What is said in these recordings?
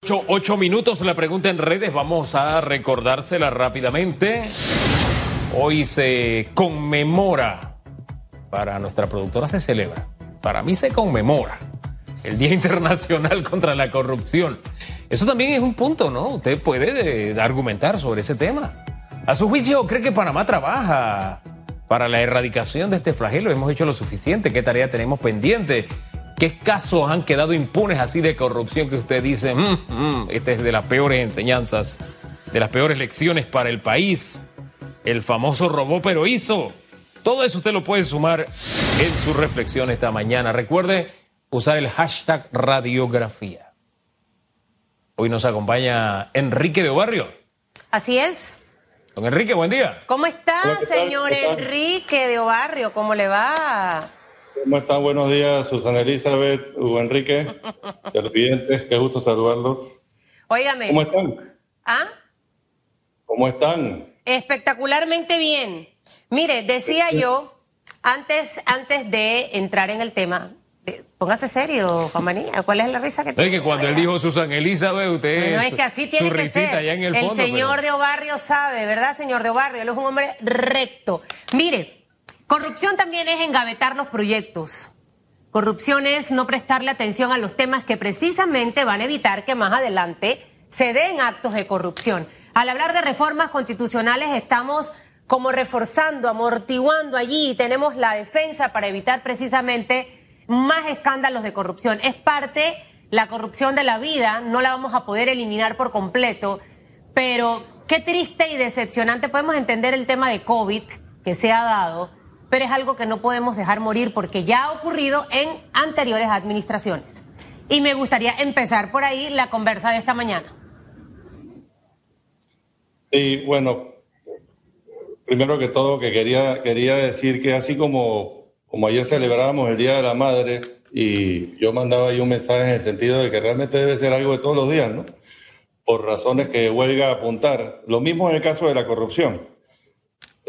Ocho, minutos la pregunta en redes, vamos a recordársela rápidamente. Hoy se conmemora, para nuestra productora se celebra, para mí se conmemora el Día Internacional contra la Corrupción. Eso también es un punto, ¿no? Usted puede eh, argumentar sobre ese tema. A su juicio, ¿cree que Panamá trabaja para la erradicación de este flagelo? ¿Hemos hecho lo suficiente? ¿Qué tarea tenemos pendiente? ¿Qué casos han quedado impunes así de corrupción que usted dice, mm, mm, esta es de las peores enseñanzas, de las peores lecciones para el país? El famoso robó pero hizo. Todo eso usted lo puede sumar en su reflexión esta mañana. Recuerde usar el hashtag radiografía. Hoy nos acompaña Enrique de Obarrio. Así es. Don Enrique, buen día. ¿Cómo está, señor. Enrique de Obarrio? ¿Cómo le va? ¿Cómo están? Buenos días, Susana Elizabeth, Hugo Enrique, televidentes, qué gusto saludarlos. Óigame. ¿Cómo están? ¿Ah? ¿Cómo están? Espectacularmente bien. Mire, decía yo, antes, antes de entrar en el tema, de- póngase serio, Juan Manía, ¿cuál es la risa que No, es tiene? que cuando él dijo Susan Elizabeth, usted. Bueno, es que así tiene su que risita ser. allá en el fondo. señor pero- de Obarrio sabe, ¿verdad, señor de Obarrio? Él es un hombre recto. Mire, corrupción también es engavetar los proyectos. Corrupción es no prestarle atención a los temas que precisamente van a evitar que más adelante se den actos de corrupción. Al hablar de reformas constitucionales estamos como reforzando, amortiguando allí y tenemos la defensa para evitar precisamente más escándalos de corrupción. Es parte la corrupción de la vida, no la vamos a poder eliminar por completo, pero qué triste y decepcionante. Podemos entender el tema de COVID que se ha dado, pero es algo que no podemos dejar morir porque ya ha ocurrido en anteriores administraciones. Y me gustaría empezar por ahí la conversa de esta mañana. Y bueno, primero que todo, que quería, quería decir que así como, como ayer celebrábamos el Día de la Madre y yo mandaba ahí un mensaje en el sentido de que realmente debe ser algo de todos los días, ¿no? Por razones que huelga apuntar. Lo mismo en el caso de la corrupción.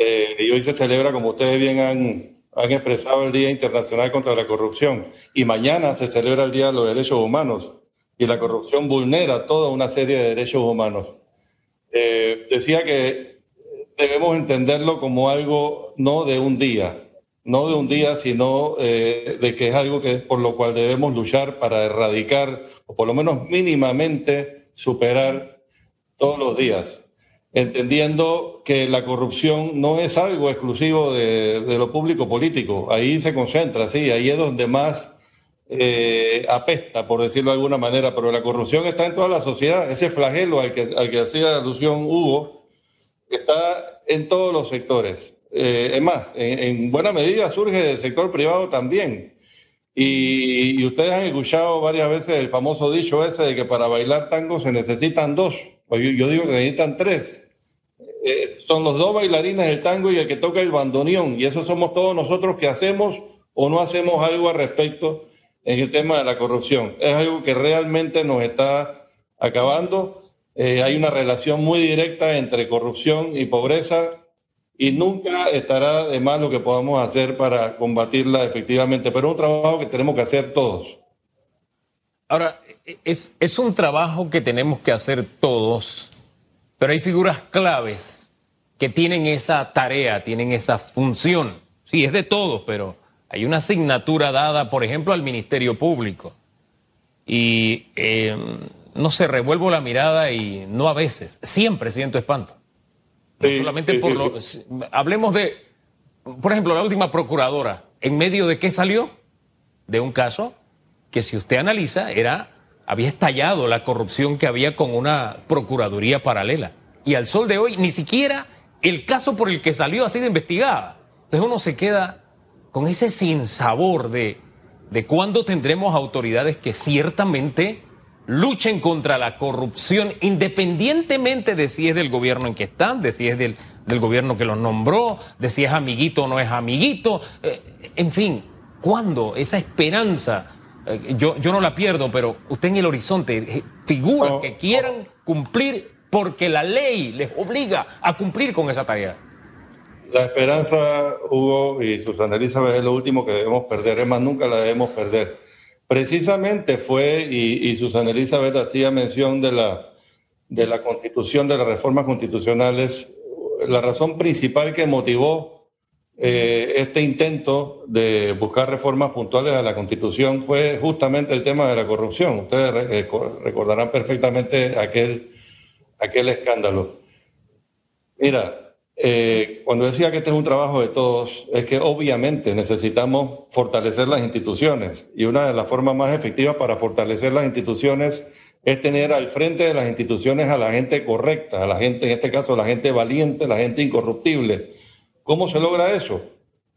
Eh, y hoy se celebra, como ustedes bien han, han expresado, el Día Internacional contra la Corrupción. Y mañana se celebra el Día de los Derechos Humanos. Y la corrupción vulnera toda una serie de derechos humanos. Eh, decía que debemos entenderlo como algo no de un día, no de un día, sino eh, de que es algo que por lo cual debemos luchar para erradicar o por lo menos mínimamente superar todos los días, entendiendo que la corrupción no es algo exclusivo de, lo público político, ahí se concentra, sí, ahí es donde más eh, apesta, por decirlo de alguna manera, pero la corrupción está en toda la sociedad. Ese flagelo al que, al que hacía alusión Hugo está en todos los sectores. Eh, es más, en, en buena medida surge del sector privado también. Y, y ustedes han escuchado varias veces el famoso dicho ese de que para bailar tango se necesitan dos. Pues yo, yo digo que se necesitan tres. Eh, son los dos bailarines del tango y el que toca el bandoneón. Y eso somos todos nosotros que hacemos o no hacemos algo al respecto en el tema de la corrupción. Es algo que realmente nos está acabando. Eh, hay una relación muy directa entre corrupción y pobreza y nunca estará de más lo que podamos hacer para combatirla efectivamente, pero es un trabajo que tenemos que hacer todos. Ahora, es, es un trabajo que tenemos que hacer todos, pero hay figuras claves que tienen esa tarea, tienen esa función. Sí, es de todos, pero hay una asignatura dada, por ejemplo, al Ministerio Público. Y eh, no sé, revuelvo la mirada y no a veces, siempre siento espanto. No Sí, solamente sí, por sí, lo. Hablemos de, por ejemplo, la última procuradora. ¿En medio de qué salió? De un caso que, si usted analiza, era. Había estallado la corrupción que había con una procuraduría paralela. Y al sol de hoy, ni siquiera el caso por el que salió ha sido investigada. Entonces uno se queda con ese sinsabor de, de cuándo tendremos autoridades que ciertamente luchen contra la corrupción, independientemente de si es del gobierno en que están, de si es del, del gobierno que los nombró, de si es amiguito o no es amiguito. Eh, en fin, ¿cuándo esa esperanza? Eh, yo, yo no la pierdo, pero usted en el horizonte, eh, figuras No. que quieran cumplir porque la ley les obliga a cumplir con esa tarea. La esperanza, Hugo y Susana Elizabeth, es lo último que debemos perder, es más, nunca la debemos perder. precisamente fue, y, Susana Elizabeth hacía mención de la, de la constitución, de las reformas constitucionales, la razón principal que motivó eh, este intento de buscar reformas puntuales a la constitución fue justamente el tema de la corrupción. Ustedes eh, recordarán perfectamente aquel, aquel escándalo. Mira, eh, cuando decía que este es un trabajo de todos, es que obviamente necesitamos fortalecer las instituciones y una de las formas más efectivas para fortalecer las instituciones es tener al frente de las instituciones a la gente correcta, a la gente, en este caso, a la gente valiente, la gente incorruptible. ¿Cómo se logra eso?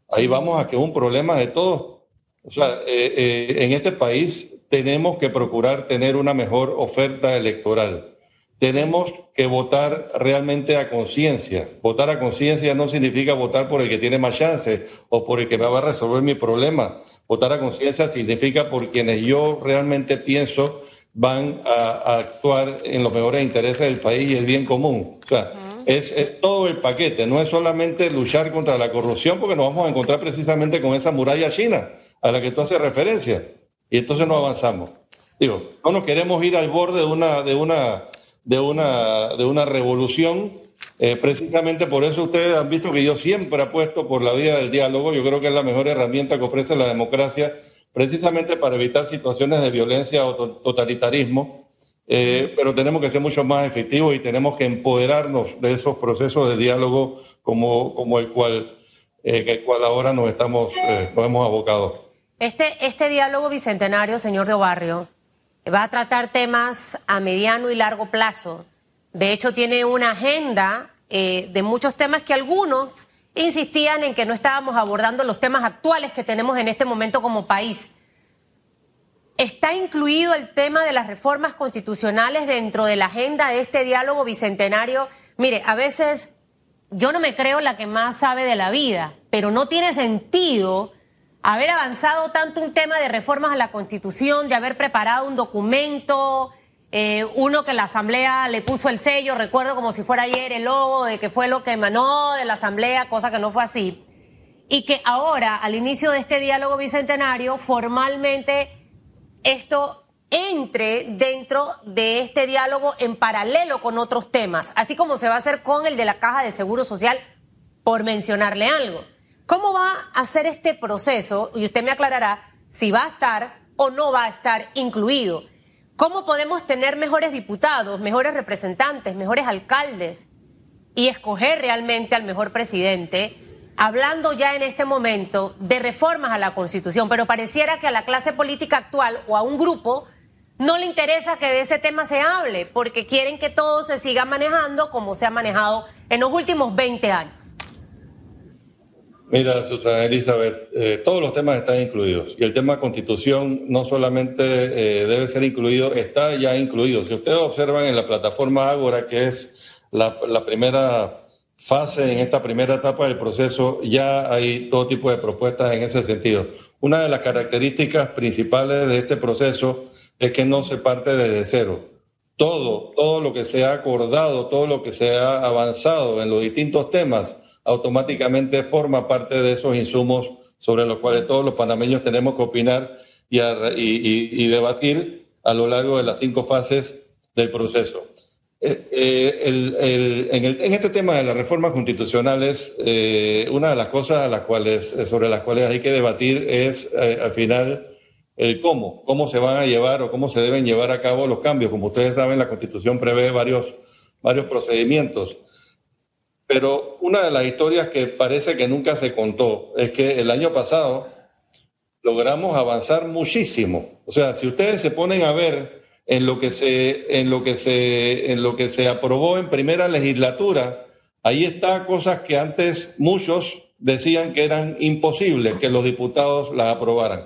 Ahí vamos a que es un problema de todos. O sea, eh, eh, en este país tenemos que procurar tener una mejor oferta electoral tenemos que votar realmente a conciencia. Votar a conciencia no significa votar por el que tiene más chances o por el que me va a resolver mi problema. Votar a conciencia significa por quienes yo realmente pienso van a, actuar en los mejores intereses del país y el bien común. O sea, es, todo el paquete, no es solamente luchar contra la corrupción, porque nos vamos a encontrar precisamente con esa muralla china a la que tú haces referencia. Y entonces no avanzamos. Digo, no nos queremos ir al borde de una, de una de una, de una revolución. Eh, precisamente por eso ustedes han visto que yo siempre apuesto por la vía del diálogo. Yo creo que es la mejor herramienta que ofrece la democracia, precisamente para evitar situaciones de violencia o totalitarismo. Eh, pero tenemos que ser mucho más efectivos y tenemos que empoderarnos de esos procesos de diálogo como, como el, cual, eh, el cual ahora nos, estamos, nos hemos abocado. Este, este diálogo bicentenario, señor de Barrio, va a tratar temas a mediano y largo plazo. De hecho, tiene una agenda eh, de muchos temas que algunos insistían en que no estábamos abordando los temas actuales que tenemos en este momento como país. ¿Está incluido el tema de las reformas constitucionales dentro de la agenda de este diálogo bicentenario? Mire, a veces yo no me creo la que más sabe de la vida, pero no tiene sentido haber avanzado tanto un tema de reformas a la Constitución, de haber preparado un documento, eh, uno que la Asamblea le puso el sello, recuerdo como si fuera ayer el logo de que fue lo que emanó de la Asamblea, cosa que no fue así, y que ahora, al inicio de este diálogo bicentenario, formalmente esto entre dentro de este diálogo en paralelo con otros temas, así como se va a hacer con el de la Caja de Seguro Social, por mencionarle algo. ¿Cómo va a ser este proceso? Y usted me aclarará si va a estar o no va a estar incluido. ¿Cómo podemos tener mejores diputados, mejores representantes, mejores alcaldes y escoger realmente al mejor presidente? Hablando ya en este momento de reformas a la Constitución, pero pareciera que a la clase política actual o a un grupo no le interesa que de ese tema se hable, porque quieren que todo se siga manejando como se ha manejado en los últimos 20 años. Mira, Susana Elizabeth, eh, todos los temas están incluidos y el tema constitución no solamente eh, debe ser incluido, está ya incluido. Si ustedes observan en la plataforma Ágora, que es la, primera fase en esta primera etapa del proceso, ya hay todo tipo de propuestas en ese sentido. Una de las características principales de este proceso es que no se parte desde cero. Todo, todo lo que se ha acordado, todo lo que se ha avanzado en los distintos temas, automáticamente forma parte de esos insumos sobre los cuales todos los panameños tenemos que opinar y, debatir a lo largo de las cinco fases del proceso. Eh, eh, en, este tema de las reformas constitucionales, eh, una de las cosas las cuales, sobre las cuales hay que debatir es al final el cómo, cómo se van a llevar o cómo se deben llevar a cabo los cambios. Como ustedes saben, la Constitución prevé varios, varios procedimientos. Pero una de las historias que parece que nunca se contó es que el año pasado logramos avanzar muchísimo. O sea, si ustedes se ponen a ver en lo que se, en lo que se, en lo que se aprobó en primera legislatura, ahí está cosas que antes muchos decían que eran imposibles que los diputados las aprobaran.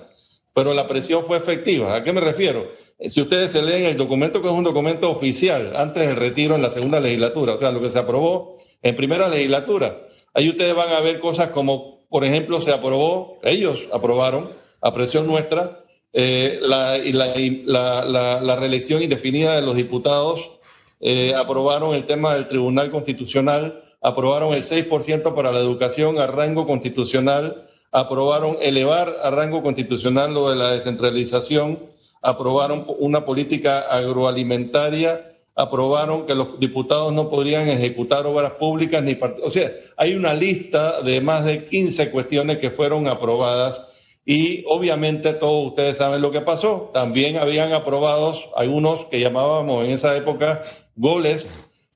Pero la presión fue efectiva. ¿A qué me refiero? Si ustedes se leen el documento, que es un documento oficial, antes del retiro en la segunda legislatura, o sea, lo que se aprobó en primera legislatura. Ahí ustedes van a ver cosas como, por ejemplo, se aprobó, ellos aprobaron, a presión nuestra, eh, la, reelección indefinida de los diputados, eh, aprobaron el tema del Tribunal Constitucional, aprobaron el 6% para la educación a rango constitucional, aprobaron elevar a rango constitucional lo de la descentralización, aprobaron una política agroalimentaria, aprobaron que los diputados no podrían ejecutar obras públicas ni o sea, hay una lista de más de 15 cuestiones que fueron aprobadas y obviamente todos ustedes saben lo que pasó. También habían aprobados algunos que llamábamos en esa época goles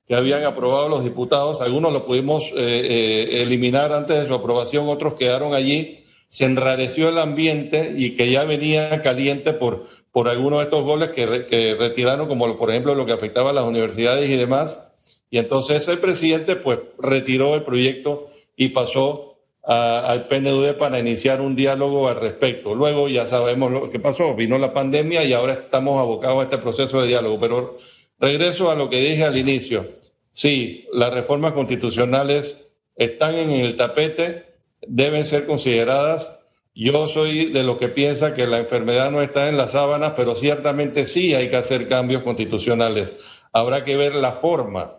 que habían aprobado los diputados. Algunos los pudimos eh, eh, eliminar antes de su aprobación, otros quedaron allí. Se enrareció el ambiente y que ya venía caliente por, por algunos de estos goles que, que retiraron, como por ejemplo lo que afectaba a las universidades y demás. Y entonces el presidente pues retiró el proyecto y pasó al PNUD para iniciar un diálogo al respecto. Luego ya sabemos lo que pasó, vino la pandemia y ahora estamos abocados a este proceso de diálogo. Pero regreso a lo que dije al inicio. Sí, las reformas constitucionales están en el tapete, deben ser consideradas. Yo soy de los que piensa que la enfermedad no está en las sábanas, pero ciertamente sí hay que hacer cambios constitucionales. Habrá que ver la forma.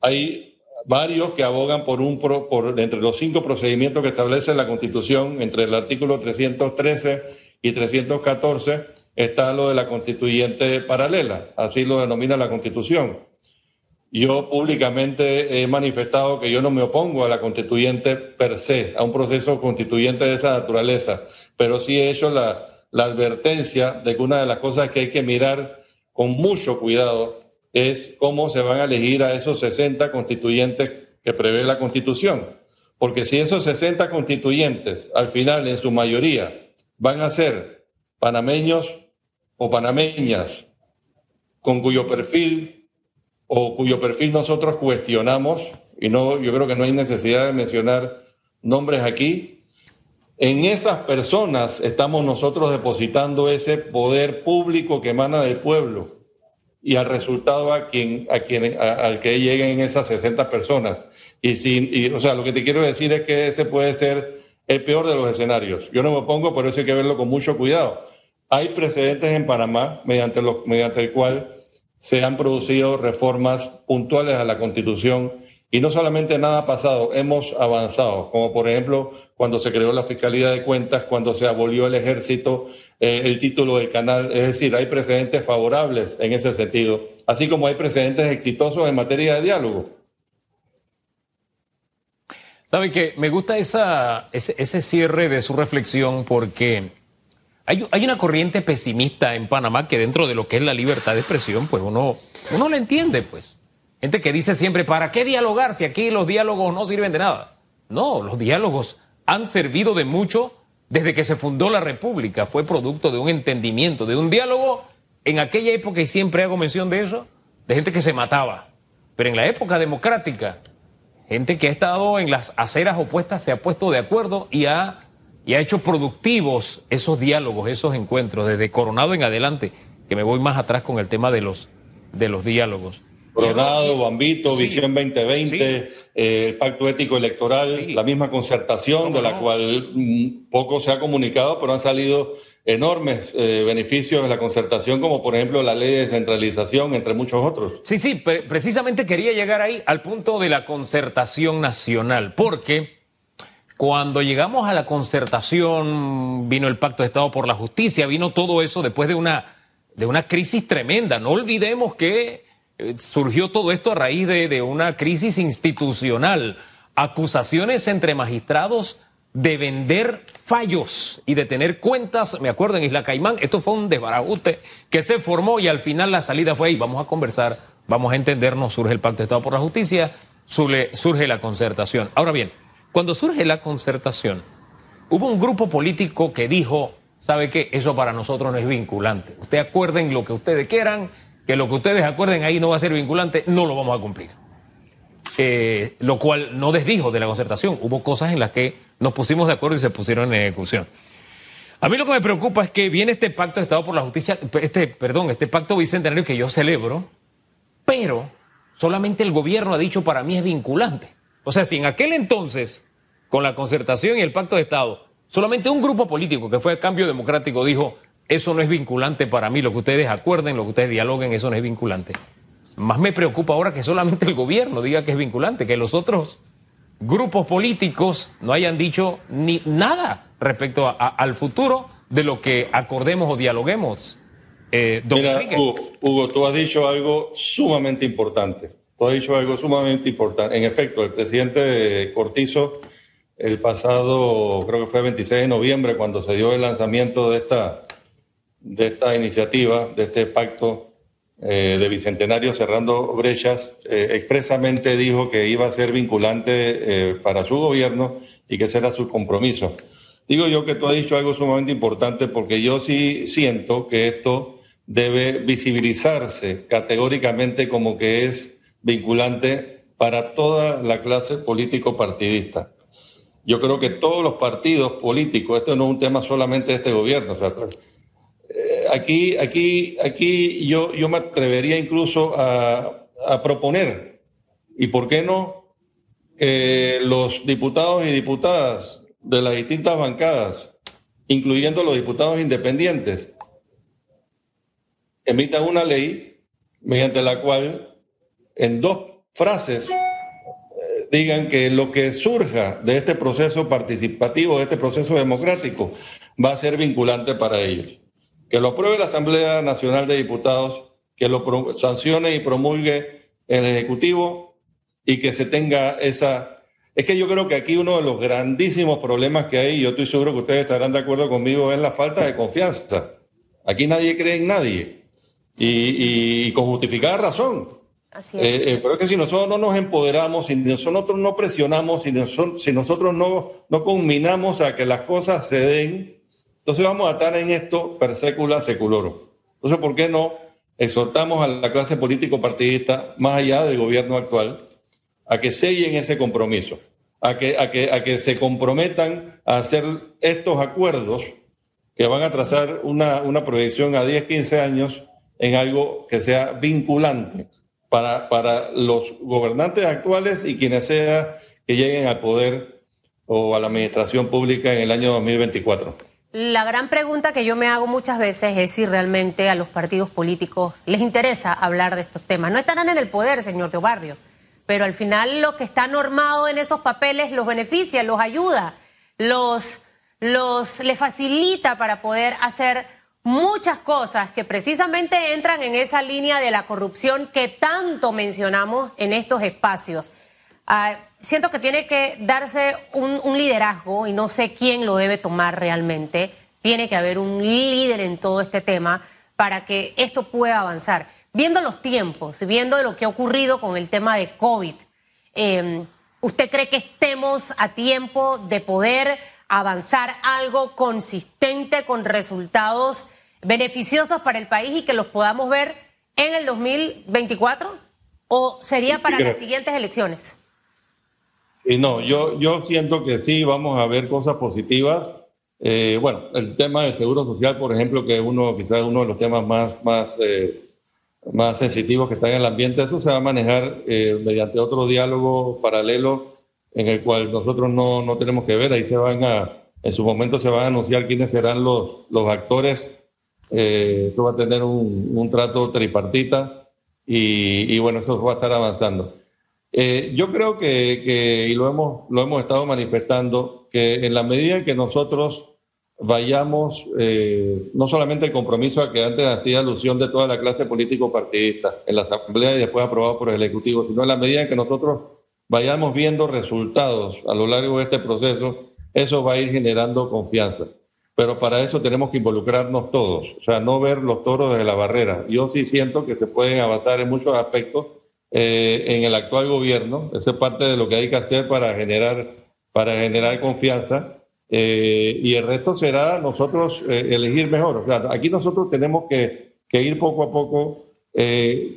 Hay varios que abogan por un por entre los cinco procedimientos que establece la Constitución, entre el artículo 313 y 314 está lo de la constituyente paralela, así lo denomina la Constitución. Yo públicamente he manifestado que yo no me opongo a la constituyente per se, a un proceso constituyente de esa naturaleza, pero sí he hecho la advertencia de que una de las cosas que hay que mirar con mucho cuidado es cómo se van a elegir a esos 60 constituyentes que prevé la Constitución. Porque si esos 60 constituyentes, al final, en su mayoría, van a ser panameños o panameñas con cuyo perfil o cuyo perfil nosotros cuestionamos, y no, yo creo que no hay necesidad de mencionar nombres aquí, en esas personas estamos nosotros depositando ese poder público que emana del pueblo y al resultado a quien, a quien, al que lleguen esas 60 personas. Y, si, o sea, lo que te quiero decir es que ese puede ser el peor de los escenarios. Yo no me opongo, por eso hay que verlo con mucho cuidado. Hay precedentes en Panamá mediante, los, mediante el cual se han producido reformas puntuales a la Constitución y no solamente nada ha pasado, hemos avanzado, como por ejemplo cuando se creó la Fiscalía de Cuentas, cuando se abolió el ejército, eh, el título del canal, es decir, hay precedentes favorables en ese sentido, así como hay precedentes exitosos en materia de diálogo. Sabe que me gusta esa, ese, cierre de su reflexión porque hay, hay, una corriente pesimista en Panamá que dentro de lo que es la libertad de expresión, pues uno, uno la entiende, pues. Gente que dice siempre, ¿para qué dialogar si aquí los diálogos no sirven de nada? No, los diálogos han servido de mucho desde que se fundó la República. Fue producto de un entendimiento, de un diálogo en aquella época, y siempre hago mención de eso, de gente que se mataba. Pero en la época democrática, gente que ha estado en las aceras opuestas se ha puesto de acuerdo y ha, hecho productivos esos diálogos, esos encuentros, desde Coronado en adelante, que me voy más atrás con el tema de los diálogos. Coronado, Bambito, Visión 2020, eh, el Pacto Ético Electoral, la misma concertación de la cual mm, poco se ha comunicado, pero han salido enormes eh, beneficios de la concertación, como por ejemplo la ley de descentralización, entre muchos otros. Sí, sí, precisamente quería llegar ahí al punto de la concertación nacional, porque cuando llegamos a la concertación, vino el Pacto de Estado por la Justicia, vino todo eso después de una, de una crisis tremenda. No olvidemos que eh, surgió todo esto a raíz de, una crisis institucional, acusaciones entre magistrados de vender fallos y de tener cuentas, me acuerdo en Isla Caimán, esto fue un desbarajuste que se formó y al final la salida fue ahí, vamos a conversar, vamos a entendernos, surge el Pacto de Estado por la Justicia, surge, surge la concertación. Ahora bien, cuando surge la concertación, hubo un grupo político que dijo, ¿sabe qué? Eso para nosotros no es vinculante. Ustedes acuerden lo que ustedes quieran, que lo que ustedes acuerden ahí no va a ser vinculante, no lo vamos a cumplir. Eh, lo cual no desdijo de la concertación. Hubo cosas en las que nos pusimos de acuerdo y se pusieron en ejecución. A mí lo que me preocupa es que viene este pacto de Estado por la Justicia, este, perdón, este pacto bicentenario que yo celebro, pero solamente el gobierno ha dicho para mí es vinculante. O sea, si en aquel entonces, con la concertación y el pacto de Estado, solamente un grupo político que fue el Cambio Democrático dijo eso no es vinculante para mí. Lo que ustedes acuerden, lo que ustedes dialoguen, eso no es vinculante. Más me preocupa ahora que solamente el gobierno diga que es vinculante, que los otros grupos políticos no hayan dicho ni nada respecto al futuro de lo que acordemos o dialoguemos. Eh, Mira, Hugo, Hugo, tú has dicho algo sumamente importante. Tú has dicho algo sumamente importante. En efecto, el presidente Cortizo, el pasado, creo que fue el 26 de noviembre, cuando se dio el lanzamiento de esta, de esta iniciativa, de este pacto eh, de Bicentenario cerrando brechas, eh, expresamente dijo que iba a ser vinculante eh, para su gobierno y que ese era su compromiso. Digo yo que tú has dicho algo sumamente importante porque yo sí siento que esto debe visibilizarse categóricamente como que es vinculante para toda la clase político-partidista. Yo creo que todos los partidos políticos, esto no es un tema solamente de este gobierno, o sea, aquí, aquí, aquí yo, yo me atrevería incluso a, proponer, y por qué no, que los diputados y diputadas de las distintas bancadas, incluyendo los diputados independientes, emitan una ley mediante la cual en dos frases eh, digan que lo que surja de este proceso participativo, de este proceso democrático, va a ser vinculante para ellos que lo apruebe la Asamblea Nacional de Diputados, que lo sancione y promulgue el Ejecutivo y que se tenga esa... Es que yo creo que aquí uno de los grandísimos problemas que hay, y yo estoy seguro que ustedes estarán de acuerdo conmigo, es la falta de confianza. Aquí nadie cree en nadie y, con justificada razón. Así es. Eh, eh, pero es que si nosotros no nos empoderamos, si nosotros no presionamos, si nosotros, si nosotros no, no culminamos a que las cosas se den, entonces vamos a estar en esto per secula seculorum. Entonces, ¿por qué no exhortamos a la clase político-partidista, más allá del gobierno actual, a que sellen ese compromiso, a que, a que, a que se comprometan a hacer estos acuerdos que van a trazar una, una proyección a 10, 15 años en algo que sea vinculante para, para los gobernantes actuales y quienes sea que lleguen al poder o a la administración pública en el año 2024. La gran pregunta que yo me hago muchas veces es si realmente a los partidos políticos les interesa hablar de estos temas. No estarán en el poder, señor de Barrio, pero al final lo que está normado en esos papeles los beneficia, los ayuda, los, les facilita para poder hacer muchas cosas que precisamente entran en esa línea de la corrupción que tanto mencionamos en estos espacios. Ah, siento que tiene que darse un, liderazgo y no sé quién lo debe tomar realmente. Tiene que haber un líder en todo este tema para que esto pueda avanzar. Viendo los tiempos, viendo lo que ha ocurrido con el tema de COVID, em, ¿usted cree que estemos a tiempo de poder avanzar algo consistente con resultados beneficiosos para el país y que los podamos ver en el 2024? ¿O sería para las siguientes elecciones? Y no, yo, yo siento que sí, vamos a ver cosas positivas. Eh, bueno, el tema del seguro social, por ejemplo, que es uno, quizás uno de los temas más, más, eh, más sensitivos que están en el ambiente, eso se va a manejar eh, mediante otro diálogo paralelo en el cual nosotros no, no, tenemos que ver. Ahí se van a, en su momento se van a anunciar quiénes serán los, los actores. eso va a tener un, un trato tripartita y, y bueno, eso va a estar avanzando. Eh, yo creo que, y lo hemos, lo hemos estado manifestando, que en la medida en que nosotros vayamos, eh, no solamente el compromiso a que antes hacía alusión de toda la clase político-partidista en la Asamblea y después aprobado por el Ejecutivo, sino en la medida en que nosotros vayamos viendo resultados a lo largo de este proceso, eso va a ir generando confianza. Pero para eso tenemos que involucrarnos todos, o sea, no ver los toros desde la barrera. Yo sí siento que se pueden avanzar en muchos aspectos eh, en el actual gobierno. Eso es parte de lo que hay que hacer para generar, para generar confianza. Eh, y el resto será nosotros eh, elegir mejor. O sea, aquí nosotros tenemos que, que ir poco a poco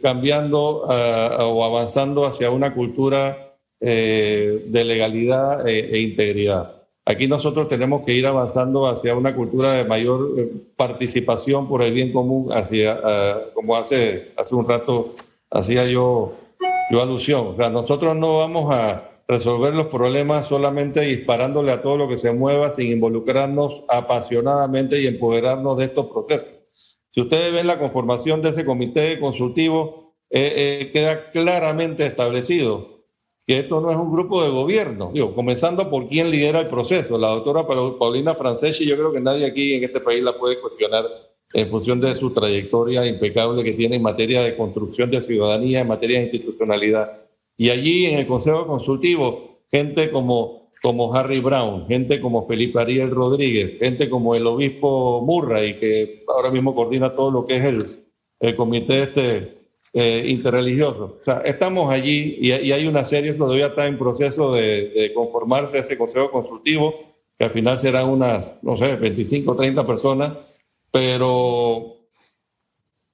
cambiando o avanzando hacia una cultura de legalidad e, e, integridad. Aquí nosotros tenemos que ir avanzando hacia una cultura de mayor participación por el bien común, hacia, como hace, hace un rato hacía yo, yo alusión. O sea, nosotros no vamos a resolver los problemas solamente disparándole a todo lo que se mueva sin involucrarnos apasionadamente y empoderarnos de estos procesos. Si ustedes ven la conformación de ese comité consultivo, eh, eh, queda claramente establecido que esto no es un grupo de gobierno, digo, comenzando por quién lidera el proceso. La doctora Paulina Franceschi, yo creo que nadie aquí en este país la puede cuestionar en función de su trayectoria impecable que tiene en materia de construcción de ciudadanía, en materia de institucionalidad. Y allí en el Consejo Consultivo, gente como, como Harry Brown, gente como Felipe Ariel Rodríguez, gente como el obispo Murray, que ahora mismo coordina todo lo que es el, el comité este eh, interreligioso. O sea, estamos allí y, hay una serie, todavía está en proceso de, conformarse ese consejo consultivo, que al final serán unas, no sé, 25 o 30 personas, pero,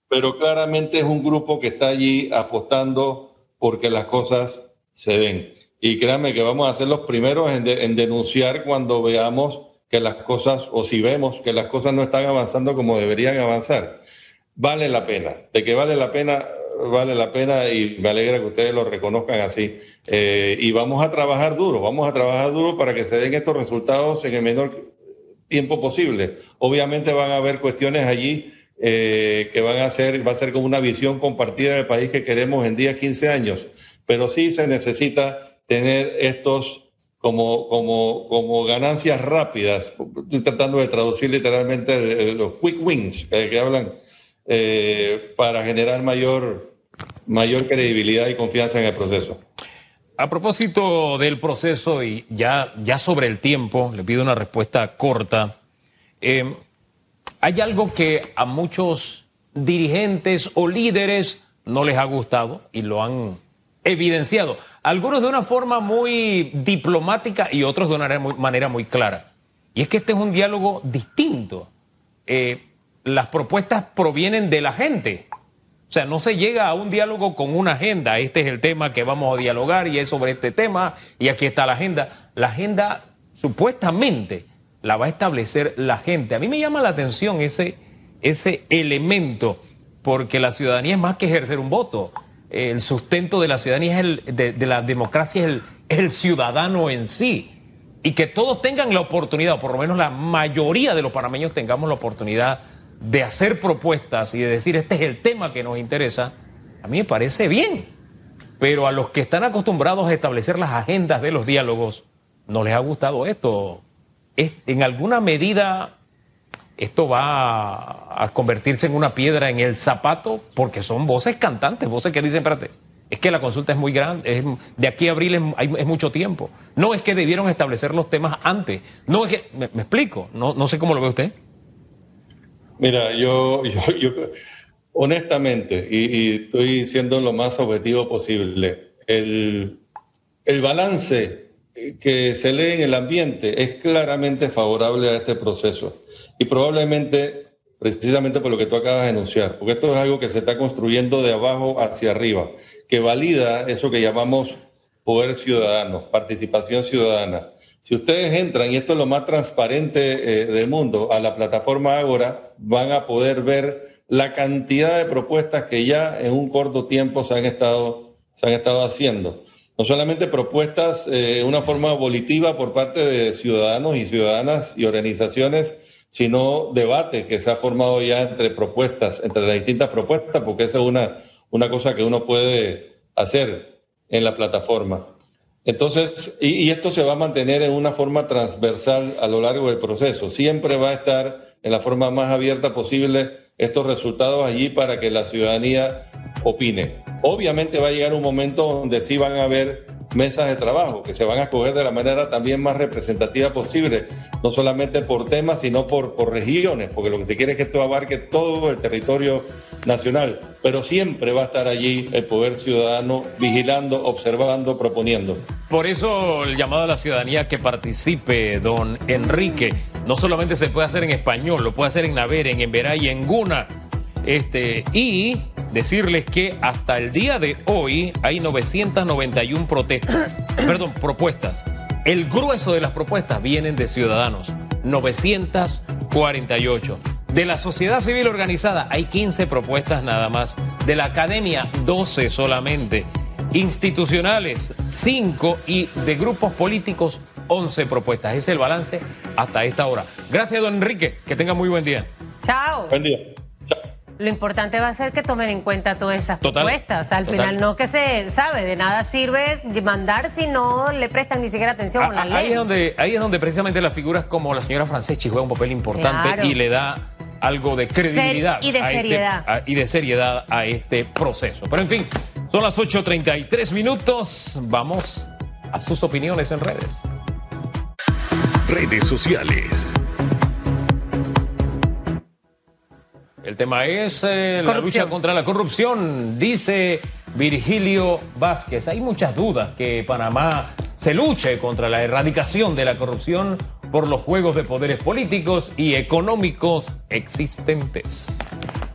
pero claramente es un grupo que está allí apostando porque las cosas se den. Y créanme que vamos a ser los primeros en, en denunciar cuando veamos que las cosas, o si vemos que las cosas no están avanzando como deberían avanzar. Vale la pena, de que vale la pena, vale la pena y me alegra que ustedes lo reconozcan así. Eh, y vamos a trabajar duro, vamos a trabajar duro para que se den estos resultados en el menor tiempo posible. Obviamente van a haber cuestiones allí eh, que van a ser, va a ser como una visión compartida del país que queremos en 10, 15 años, pero sí se necesita tener estos como, como, como ganancias rápidas. Estoy tratando de traducir literalmente los quick wins que hablan eh, para generar mayor, mayor credibilidad y confianza en el proceso. A propósito del proceso y ya, ya sobre el tiempo, le pido una respuesta corta. Eh, hay algo que a muchos dirigentes o líderes no les ha gustado y lo han evidenciado. Algunos de una forma muy diplomática y otros de una manera muy, clara. Y es que este es un diálogo distinto. Eh, las propuestas provienen de la gente. O sea, no se llega a un diálogo con una agenda. Este es el tema que vamos a dialogar y es sobre este tema y aquí está la agenda. La agenda supuestamente la va a establecer la gente. A mí me llama la atención ese, ese elemento porque la ciudadanía es más que ejercer un voto. El sustento de la ciudadanía es el, de, la democracia es el, el ciudadano en sí. Y que todos tengan la oportunidad, o por lo menos la mayoría de los panameños tengamos la oportunidad de hacer propuestas y de decir este es el tema que nos interesa, a mí me parece bien. Pero a los que están acostumbrados a establecer las agendas de los diálogos, no les ha gustado esto. Es, en alguna medida esto va a convertirse en una piedra en el zapato porque son voces cantantes, voces que dicen, espérate, es que la consulta es muy grande, es, de aquí a abril es, es, mucho tiempo. No es que debieron establecer los temas antes, no es que, me, explico, no, no sé cómo lo ve usted. Mira, yo, yo, honestamente, y, estoy siendo lo más objetivo posible, el, el balance que se lee en el ambiente es claramente favorable a este proceso. Y probablemente, precisamente por lo que tú acabas de anunciar, porque esto es algo que se está construyendo de abajo hacia arriba, que valida eso que llamamos poder ciudadano, participación ciudadana. Si ustedes entran, y esto es lo más transparente eh, del mundo, a la plataforma Agora, van a poder ver la cantidad de propuestas que ya en un corto tiempo se han estado, se han estado haciendo. No solamente propuestas de eh, una forma volitiva por parte de ciudadanos y ciudadanas y organizaciones, sino debate que se ha formado ya entre propuestas, entre las distintas propuestas, porque esa es una, una cosa que uno puede hacer en la plataforma. Entonces, y, esto se va a mantener en una forma transversal a lo largo del proceso. Siempre va a estar en la forma más abierta posible estos resultados allí para que la ciudadanía opine. Obviamente va a llegar un momento donde sí van a haber mesas de trabajo que se van a escoger de la manera también más representativa posible, no solamente por temas, sino por, por regiones, porque lo que se quiere es que esto abarque todo el territorio nacional, pero siempre va a estar allí el poder ciudadano vigilando, observando, proponiendo. Por eso el llamado a la ciudadanía que participe, don Enrique, no solamente se puede hacer en español, lo puede hacer en Naver, en Emberá y en Guna. Este, y decirles que hasta el día de hoy hay 991 protestas, perdón, propuestas. El grueso de las propuestas vienen de ciudadanos, 948. De la sociedad civil organizada hay 15 propuestas nada más. De la academia, 12 solamente. Institucionales, 5 y de grupos políticos, 11 propuestas. Ese es el balance hasta esta hora. Gracias, don Enrique. Que tenga muy buen día. Chao. Buen día. Lo importante va a ser que tomen en cuenta todas esas propuestas. Al final no que se sabe, de nada sirve demandar si no le prestan ni siquiera atención a, la ley. Ahí es, donde, ahí es donde precisamente las figuras como la señora Franceschi juega un papel importante y le da algo de credibilidad y de este seriedad. y de seriedad a este proceso. Pero en fin, son las 8.33 minutos. Vamos a sus opiniones en redes. Redes sociales. El tema es eh, la lucha contra la corrupción, dice Virgilio Vázquez. Hay muchas dudas que Panamá se luche contra la erradicación de la corrupción por los juegos de poderes políticos y económicos existentes.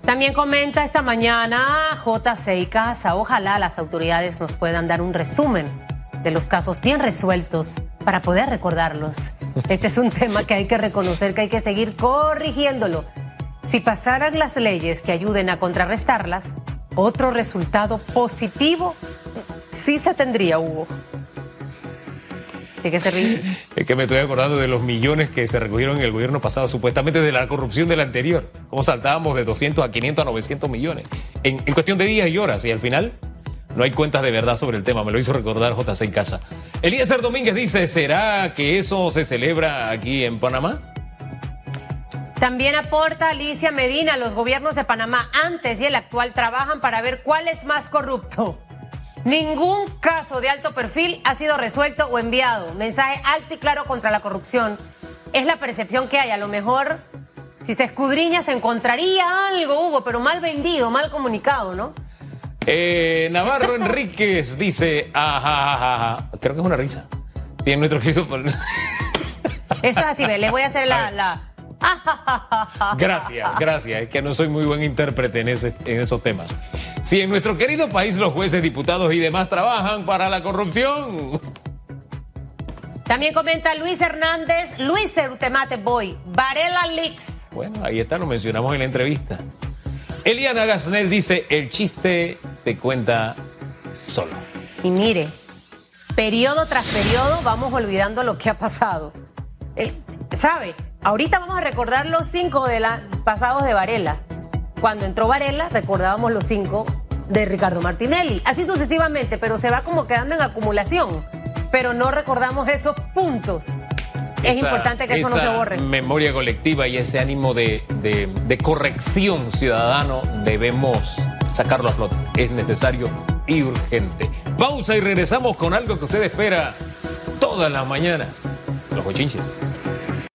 También comenta esta mañana J. Casa, ojalá las autoridades nos puedan dar un resumen de los casos bien resueltos para poder recordarlos. Este es un tema que hay que reconocer, que hay que seguir corrigiéndolo. Si pasaran las leyes que ayuden a contrarrestarlas, otro resultado positivo sí se tendría, Hugo. ¿De se ríe? Es que me estoy acordando de los millones que se recogieron en el gobierno pasado, supuestamente de la corrupción del anterior. Cómo saltábamos de 200 a 500 a 900 millones en, cuestión de días y horas. Y al final no hay cuentas de verdad sobre el tema. Me lo hizo recordar JC en casa. Eliezer Domínguez dice, ¿será que eso se celebra aquí en Panamá? También aporta Alicia Medina, los gobiernos de Panamá antes y el actual trabajan para ver cuál es más corrupto. Ningún caso de alto perfil ha sido resuelto o enviado. Mensaje alto y claro contra la corrupción. Es la percepción que hay. A lo mejor, si se escudriña, se encontraría algo, Hugo, pero mal vendido, mal comunicado, ¿no? Eh, Navarro Enríquez dice, ajá, creo que es una risa. Sí, en nuestro querido... Eso es así, le voy a hacer la Gracias, gracias. Es que no soy muy buen intérprete en, ese, en esos temas. Si en nuestro querido país los jueces, diputados y demás trabajan para la corrupción. También comenta Luis Hernández, Luis Erutemate Boy, Varela Lix. Bueno, ahí está, lo mencionamos en la entrevista. Eliana Gasnel dice, el chiste se cuenta solo. Y mire, periodo tras periodo vamos olvidando lo que ha pasado. Eh, ¿Sabe? Ahorita vamos a recordar los cinco de la, pasados de Varela. Cuando entró Varela, recordábamos los cinco de Ricardo Martinelli. Así sucesivamente, pero se va como quedando en acumulación. Pero no recordamos esos puntos. es importante que eso no se borre. Memoria colectiva y ese ánimo de, de corrección ciudadano debemos sacarlo a flote. Es necesario y urgente. Pausa y regresamos con algo que usted espera todas las mañanas. Los bochinches.